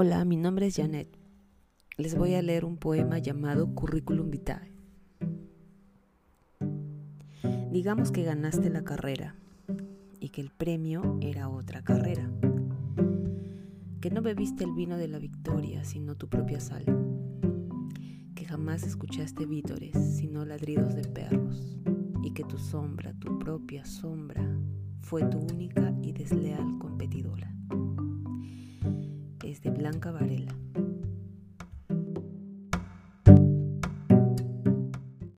Hola, mi nombre es Janet. Les voy a leer un poema llamado Curriculum Vitae. Digamos que ganaste la carrera y que el premio era otra carrera. Que no bebiste el vino de la victoria, sino tu propia sal. Que jamás escuchaste vítores, sino ladridos de perros. Y que tu sombra, tu propia sombra, fue tu única y desleal. Es de Blanca Varela.